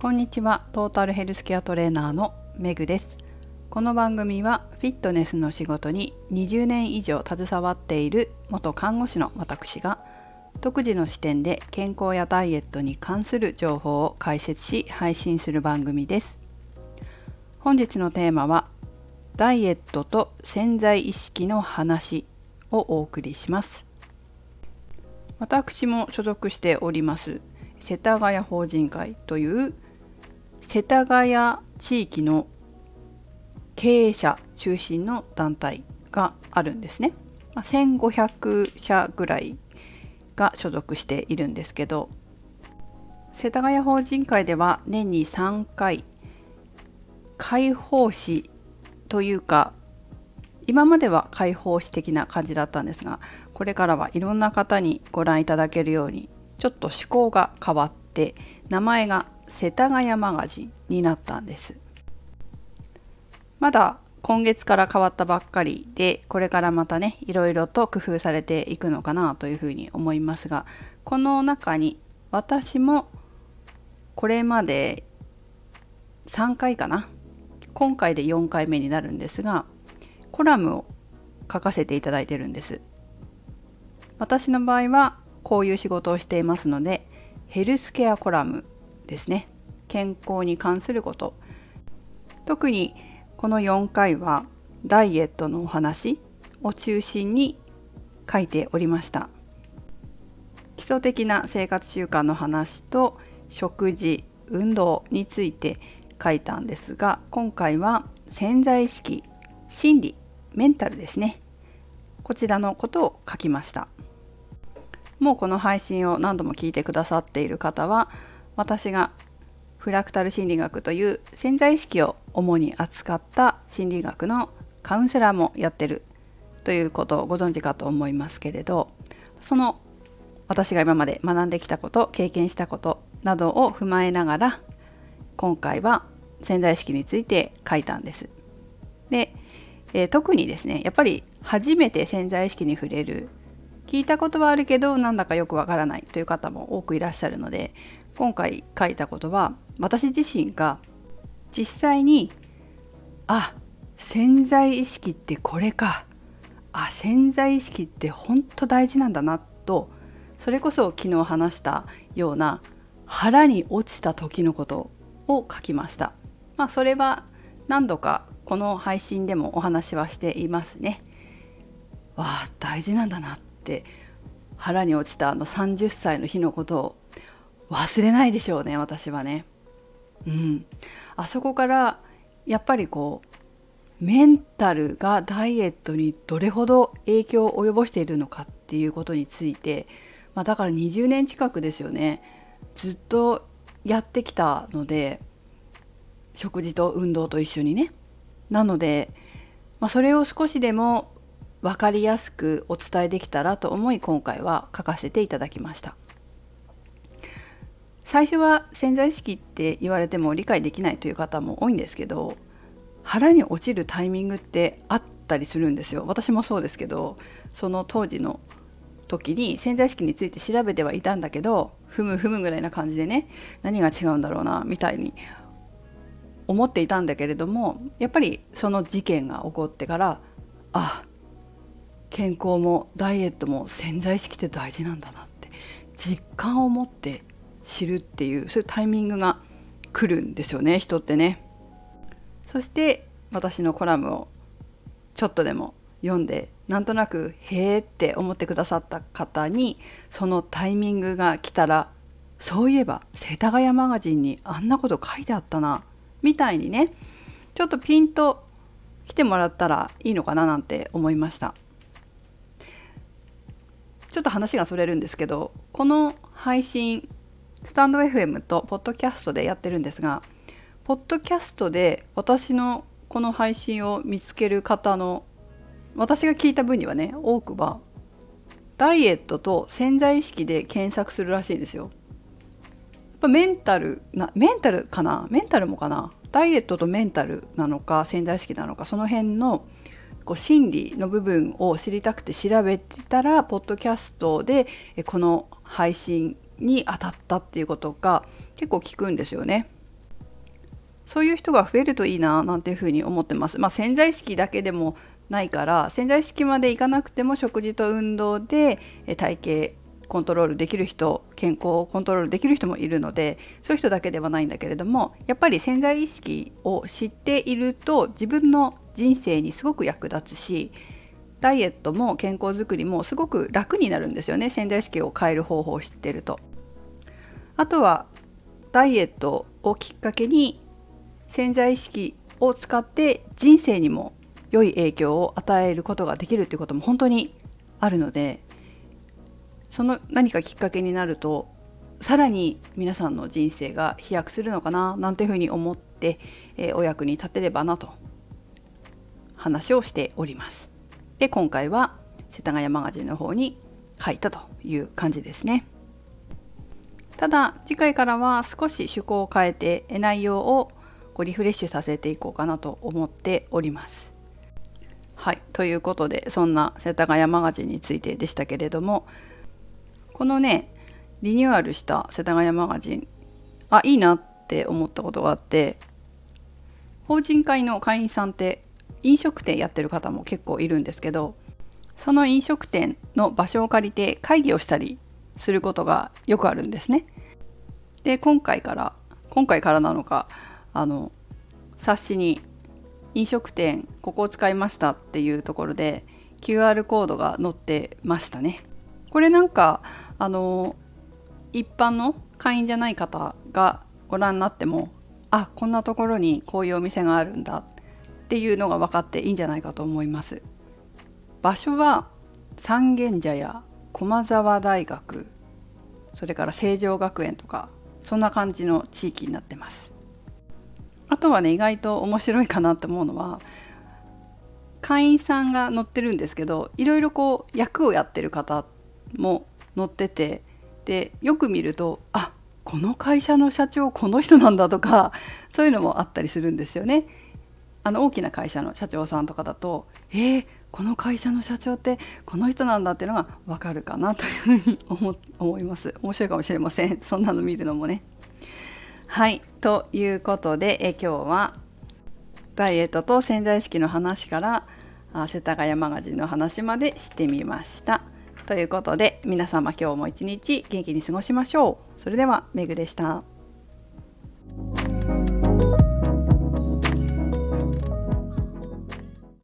こんにちは。トータルヘルスケアトレーナーのメグです。この番組はフィットネスの仕事に20年以上携わっている元看護師の私が独自の視点で健康やダイエットに関する情報を解説し配信する番組です。本日のテーマはダイエットと潜在意識の話をお送りします。私も所属しております世田谷法人会という世田谷地域の経営者中心の団体があるんですね。1500社ぐらいが所属しているんですけど世田谷法人会では年に3回開放誌というか今までは開放誌的な感じだったんですがこれからはいろんな方にご覧いただけるようにちょっと趣向が変わって名前が世田谷マガジンになったんです。まだ今月から変わったばっかりでこれからまたねいろいろと工夫されていくのかなというふうに思いますがこの中に私もこれまで3回かな？今回で4回目になるんですがコラムを書かせていただいてるんです。私の場合はこういう仕事をしていますのでヘルスケアコラムですね。健康に関すること。特にこの4回はダイエットのお話を中心に書いておりました。基礎的な生活習慣の話と食事運動について書いたんですが今回は潜在意識心理メンタルですね。こちらのことを書きました。もうこの配信を何度も聞いてくださっている方は私がフラクタル心理学という潜在意識を主に扱った心理学のカウンセラーもやってるということをご存知かと思いますけれどその私が今まで学んできたこと経験したことなどを踏まえながら今回は潜在意識について書いたんです。で、えー、特にですねやっぱり初めて潜在意識に触れる聞いたことはあるけどなんだかよくわからないという方も多くいらっしゃるので今回書いたことは私自身が実際にあ潜在意識ってこれかあ潜在意識って本当大事なんだなとそれこそ昨日話したような腹に落ちた時のことを書きました。まあ、それは何度かこの配信でもお話はしていますね。わあ大事なんだなって腹に落ちたあの30歳の日のことを忘れないでしょうね私はね。うん、あそこからやっぱりこうメンタルがダイエットにどれほど影響を及ぼしているのかっていうことについて、まあ、だから20年近くですよねずっとやってきたので食事と運動と一緒にね。なので、まあ、それを少しでも分かりやすくお伝えできたらと思い今回は書かせていただきました。最初は潜在意識って言われても理解できないという方も多いんですけど腹に落ちるタイミングってあったりするんですよ。私もそうですけどその当時の時に潜在意識について調べてはいたんだけどふむふむぐらいな感じでね何が違うんだろうなみたいに思っていたんだけれどもやっぱりその事件が起こってからあ健康もダイエットも潜在意識って大事なんだなって実感を持って知るっていうそういうタイミングが来るんですよね人ってね。そして私のコラムをちょっとでも読んでなんとなく「へえ」って思ってくださった方にそのタイミングが来たらそういえば世田谷マガジンにあんなこと書いてあったなみたいにねちょっとピンと来てもらったらいいのかななんて思いましたちょっと話がそれるんですけどこの配信スタンド FM とポッドキャストでやってるんですがポッドキャストで私のこの配信を見つける方の私が聞いた分にはね多くはダイエットと潜在意識で検索するらしいんですよ。やっぱメンタルなメンタルかな？メンタルもかな？ダイエットとメンタルなのか潜在意識なのかその辺のこう心理の部分を知りたくて調べてたらポッドキャストでこの配信に当たったっていうことが結構聞くんですよね。そういう人が増えるといいななんていうふうに思ってます。まあ、潜在意識だけでもないから潜在意識までいかなくても食事と運動で体型コントロールできる人健康をコントロールできる人もいるのでそういう人だけではないんだけれどもやっぱり潜在意識を知っていると自分の人生にすごく役立つしダイエットも健康づくりもすごく楽になるんですよね潜在意識を変える方法を知ってると。あとはダイエットをきっかけに潜在意識を使って人生にも良い影響を与えることができるっていうことも本当にあるのでその何かきっかけになるとさらに皆さんの人生が飛躍するのかななんていうふうに思って、えー、お役に立てればなと話をしております。で今回は世田谷マガジンの方に書いたという感じですね。ただ次回からは少し趣向を変えて内容をこうリフレッシュさせていこうかなと思っております。はいということでそんな世田谷マガジンについてでしたけれどもこのねリニューアルした世田谷マガジンあいいなって思ったことがあって法人会の会員さんって飲食店やってる方も結構いるんですけどその飲食店の場所を借りて会議をしたりすることがよくあるんですね。で今回から今回からなのかあの冊子に飲食店ここを使いましたっていうところで QR コードが載ってましたね。これなんかあの一般の会員じゃない方がご覧になってもあこんなところにこういうお店があるんだっていうのが分かっていいんじゃないかと思います。場所は三軒茶屋駒沢大学それから成城学園とかそんな感じの地域になってます。あとはね意外と面白いかなって思うのは会員さんが載ってるんですけどいろいろこう役をやってる方も載っててでよく見るとあこの会社の社長この人なんだとかそういうのもあったりするんですよね。あの大きな会社の社長さんとかだとえー、この会社の社長ってこの人なんだっていうのが分かるかなというふうに思 思います。面白いかもしれません。そんなの見るのもね。はい。ということでえ今日はダイエットと潜在意識の話から世田谷マガジンの話までしてみました。ということで皆様今日も一日元気に過ごしましょう。それではメグでした。